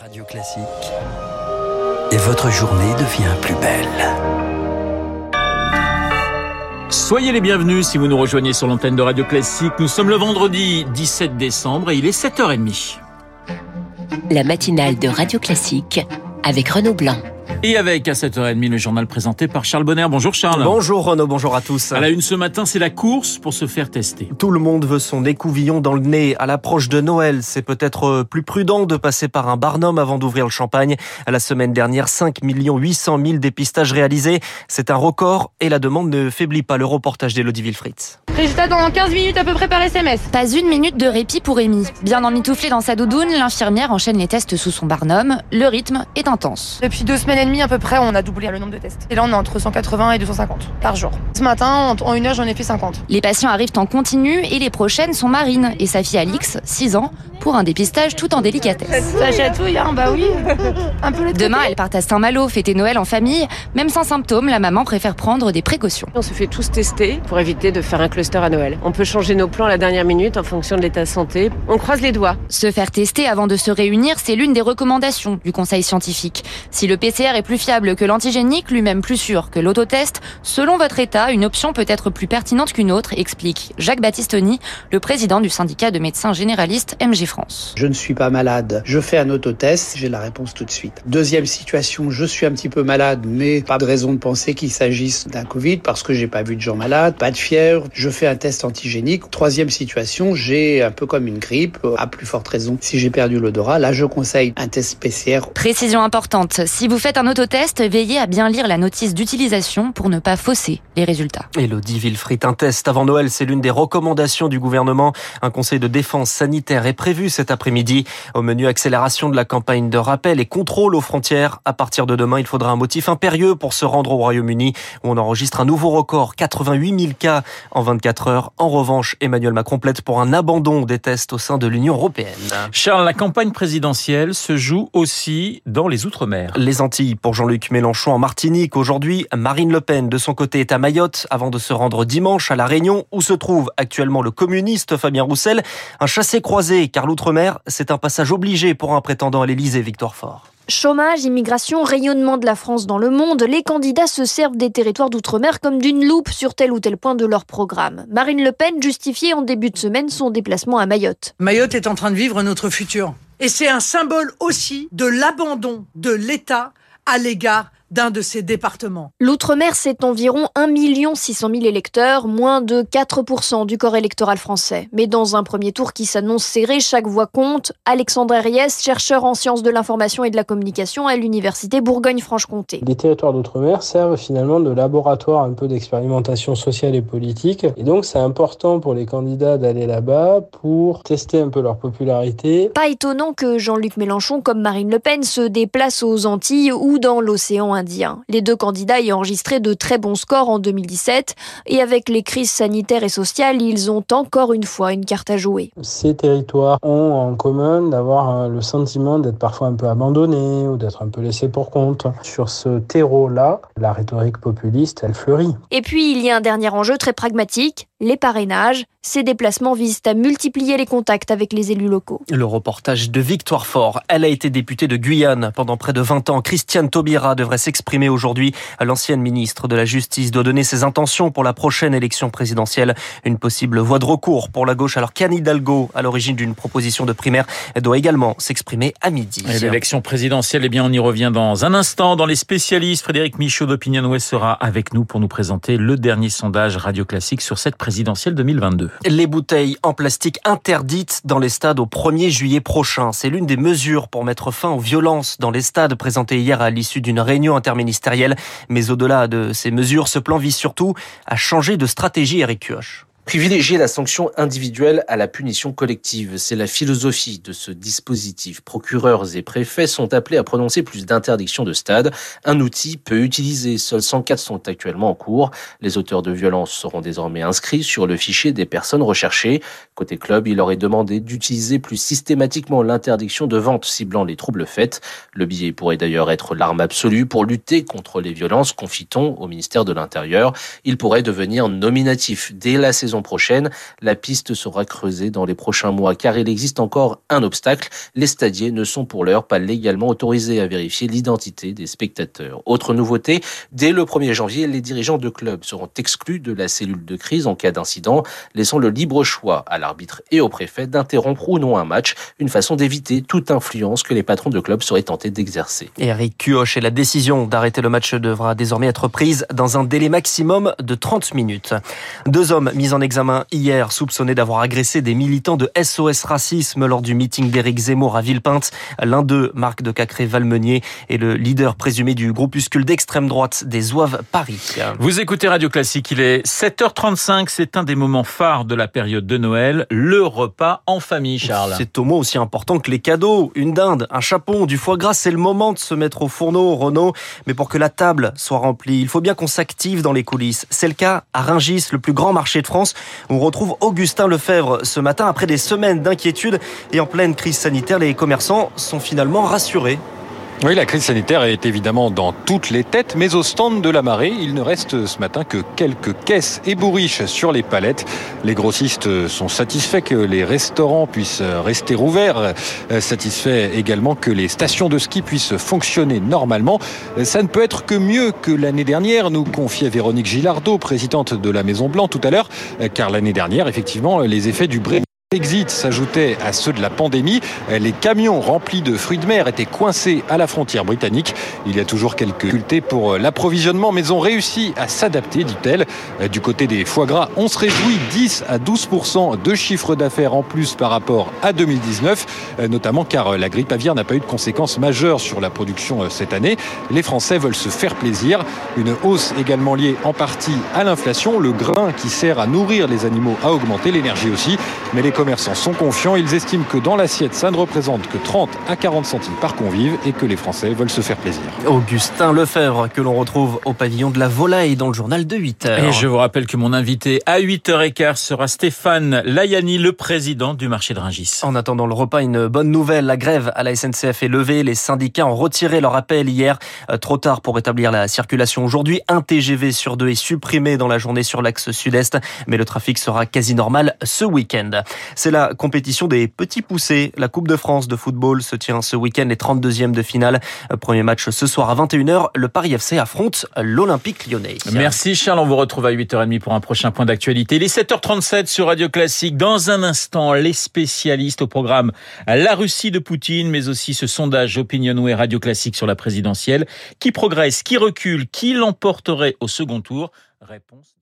Radio Classique. Et votre journée devient plus belle. Soyez les bienvenus si vous nous rejoignez sur l'antenne de Radio Classique. Nous sommes le vendredi 17 décembre et il est 7h30. La matinale de Radio Classique avec Renaud Blanc. Et avec à 7h30 le journal présenté par Charles Bonner. Bonjour Charles. Bonjour Renaud, bonjour à tous. À la une ce matin, c'est la course pour se faire tester. Tout le monde veut son écouvillon dans le nez. À l'approche de Noël, c'est peut-être plus prudent de passer par un barnum avant d'ouvrir le champagne. À la semaine dernière, 5 800 000 dépistages réalisés. C'est un record et la demande ne faiblit pas. Le reportage d'Elodie Wilfried. Résultat dans 15 minutes à peu près par SMS. Pas une minute de répit pour Amy. Bien emmitouflée dans sa doudoune, l'infirmière enchaîne les tests sous son barnum. Le rythme est intense. Depuis deux semaines et demie à peu près, on a doublé le nombre de tests. Et là, on est entre 180 et 250 par jour. Ce matin, en une heure, j'en ai fait 50. Les patients arrivent en continu et les prochaines sont Marine et sa fille Alix, 6 ans, pour un dépistage tout en délicatesse. Ça chatouille, hein, bah oui. Un peu Demain, elles partent à Saint-Malo fêter Noël en famille. Même sans symptômes, la maman préfère prendre des précautions. On se fait tous tester pour éviter de faire un cluster à Noël. On peut changer nos plans à la dernière minute en fonction de l'état de santé. On croise les doigts. Se faire tester avant de se réunir, c'est l'une des recommandations du conseil scientifique. Si le PCR est plus fiable que l'antigénique, lui-même plus sûr que l'autotest, selon votre état, une option peut être plus pertinente qu'une autre, explique Jacques Battistoni, le président du syndicat de médecins généralistes MG France. Je ne suis pas malade, je fais un autotest, j'ai la réponse tout de suite. Deuxième situation, je suis un petit peu malade, mais pas de raison de penser qu'il s'agisse d'un Covid parce que j'ai pas vu de gens malades, pas de fièvre, je fais un test antigénique. Troisième situation, j'ai un peu comme une grippe, à plus forte raison si j'ai perdu l'odorat, là je conseille un test PCR. Précision importante, si vous faites un autotest, veillez à bien lire la notice d'utilisation pour ne pas fausser les résultats. Elodie Villefrit, un test avant Noël, c'est l'une des recommandations du gouvernement. Un conseil de défense sanitaire est prévu cet après-midi. Au menu accélération de la campagne de rappel et contrôle aux frontières. À partir de demain, il faudra un motif impérieux pour se rendre au Royaume-Uni où on enregistre un nouveau record, 88 000 cas en 24 heures. En revanche, Emmanuel Macron plaide pour un abandon des tests au sein de l'Union européenne. Charles, la campagne présidentielle se joue aussi dans les Outre-mer. Les Antilles pour Jean-Luc Mélenchon en Martinique. Aujourd'hui, Marine Le Pen, de son côté, est à Mayotte avant de se rendre dimanche à La Réunion où se trouve actuellement le communiste Fabien Roussel. Un chassé-croisé car l'Outre-mer, c'est un passage obligé pour un prétendant à l'Élysée, Victoire Fort. Chômage, immigration, rayonnement de la France dans le monde, les candidats se servent des territoires d'outre-mer comme d'une loupe sur tel ou tel point de leur programme. Marine Le Pen justifiait en début de semaine son déplacement à Mayotte. Mayotte est en train de vivre notre futur. Et c'est un symbole aussi de l'abandon de l'État à l'égard d'un de ces départements. L'outre-mer, c'est environ 1 600 000 électeurs, moins de 4% du corps électoral français. Mais dans un premier tour qui s'annonce serré, chaque voix compte. Alexandre Ries, chercheur en sciences de l'information et de la communication à l'université Bourgogne-Franche-Comté. Les territoires d'outre-mer servent finalement de laboratoire un peu d'expérimentation sociale et politique. Et donc c'est important pour les candidats d'aller là-bas pour tester un peu leur popularité. Pas étonnant que Jean-Luc Mélenchon, comme Marine Le Pen, se déplace aux Antilles ou dans l'océan Indien. Les deux candidats y ont enregistré de très bons scores en 2017 et avec les crises sanitaires et sociales, ils ont encore une fois une carte à jouer. Ces territoires ont en commun d'avoir le sentiment d'être parfois un peu abandonnés ou d'être un peu laissés pour compte. Sur ce terreau-là, la rhétorique populiste, elle fleurit. Et puis, il y a un dernier enjeu très pragmatique, les parrainages. Ces déplacements visent à multiplier les contacts avec les élus locaux. Le reportage de Victoire Fort. Elle a été députée de Guyane pendant près de 20 ans. Christiane Taubira devrait s'exprimer aujourd'hui. L'ancienne ministre de la Justice doit donner ses intentions pour la prochaine élection présidentielle. Une possible voie de recours pour la gauche. Alors qu'Anne Hidalgo, à l'origine d'une proposition de primaire, doit également s'exprimer à midi. L'élection présidentielle, eh bien, on y revient dans un instant. Dans les spécialistes, Frédéric Michaud d'Opinion Ouest sera avec nous pour nous présenter le dernier sondage radio classique sur cette présidentielle 2022. Les bouteilles en plastique interdites dans les stades au 1er juillet prochain. C'est l'une des mesures pour mettre fin aux violences dans les stades présentées hier à l'issue d'une réunion interministérielle. Mais au-delà de ces mesures, ce plan vise surtout à changer de stratégie, Eric Kioch. Privilégier la sanction individuelle à la punition collective, c'est la philosophie de ce dispositif. Procureurs et préfets sont appelés à prononcer plus d'interdictions de stade, un outil peu utilisé. Seuls 104 sont actuellement en cours. Les auteurs de violences seront désormais inscrits sur le fichier des personnes recherchées. Côté club, il aurait demandé d'utiliser plus systématiquement l'interdiction de vente ciblant les troubles faits. Le billet pourrait d'ailleurs être l'arme absolue pour lutter contre les violences, confie-t-on au ministère de l'Intérieur. Il pourrait devenir nominatif dès la saison prochaine. La piste sera creusée dans les prochains mois car il existe encore un obstacle. Les stadiers ne sont pour l'heure pas légalement autorisés à vérifier l'identité des spectateurs. Autre nouveauté, dès le 1er janvier, les dirigeants de clubs seront exclus de la cellule de crise en cas d'incident, laissant le libre choix à l'arbitre et au préfet d'interrompre ou non un match, une façon d'éviter toute influence que les patrons de clubs seraient tentés d'exercer. Eric Cuoche et la décision d'arrêter le match devra désormais être prise dans un délai maximum de 30 minutes. Deux hommes mis en examen hier soupçonnés d'avoir agressé des militants de SOS Racisme lors du meeting d'Éric Zemmour à Villepinte. L'un d'eux, Marc de Cacré-Valmenier, est le leader présumé du groupuscule d'extrême droite des Zouaves Paris. Vous écoutez Radio Classique, il est 7h35, c'est un des moments phares de la période de Noël, le repas en famille, Charles. C'est au moins aussi important que les cadeaux, une dinde, un chapon, du foie gras, c'est le moment de se mettre au fourneau, Renaud. Mais pour que la table soit remplie, il faut bien qu'on s'active dans les coulisses. C'est le cas à Ringis, le plus grand marché de France. On retrouve Augustin Lefebvre ce matin. Après des semaines d'inquiétude et en pleine crise sanitaire, les commerçants sont finalement rassurés. Oui, la crise sanitaire est évidemment dans toutes les têtes, mais au stand de la marée, il ne reste ce matin que quelques caisses et sur les palettes. Les grossistes sont satisfaits que les restaurants puissent rester ouverts, satisfaits également que les stations de ski puissent fonctionner normalement. Ça ne peut être que mieux que l'année dernière, nous confiait Véronique Gilardot, présidente de la Maison Blanc tout à l'heure, car l'année dernière, effectivement, les effets du Brexit Exit s'ajoutait à ceux de la pandémie. Les camions remplis de fruits de mer étaient coincés à la frontière britannique. Il y a toujours quelques difficultés pour l'approvisionnement, mais ont réussi à s'adapter, dit-elle. Du côté des foie gras, on se réjouit 10 à 12% de chiffre d'affaires en plus par rapport à 2019, notamment car la grippe aviaire n'a pas eu de conséquences majeures sur la production cette année. Les Français veulent se faire plaisir. Une hausse également liée en partie à l'inflation. Le grain qui sert à nourrir les animaux a augmenté, l'énergie aussi. Mais les commerçants sont confiants. Ils estiment que dans l'assiette, ça ne représente que 30 à 40 centimes par convive et que les Français veulent se faire plaisir. Augustin Lefebvre, que l'on retrouve au pavillon de la volaille dans le journal de 8 heures. Et je vous rappelle que mon invité à 8h15 sera Stéphane Layani, le président du marché de Ringis. En attendant le repas, une bonne nouvelle. La grève à la SNCF est levée. Les syndicats ont retiré leur appel hier. Trop tard pour rétablir la circulation aujourd'hui. Un TGV sur deux est supprimé dans la journée sur l'axe sud-est, mais le trafic sera quasi normal ce week-end. C'est la compétition des petits poussés. La Coupe de France de football se tient ce week-end, les 32e de finale. Premier match ce soir à 21h. Le Paris FC affronte l'Olympique lyonnais. Merci Charles, on vous retrouve à 8h30 pour un prochain point d'actualité. Il est 7h37 sur Radio Classique. Dans un instant, les spécialistes au programme La Russie de Poutine, mais aussi ce sondage Opinionway Radio Classique sur la présidentielle. Qui progresse, qui recule, qui l'emporterait au second tour? Réponse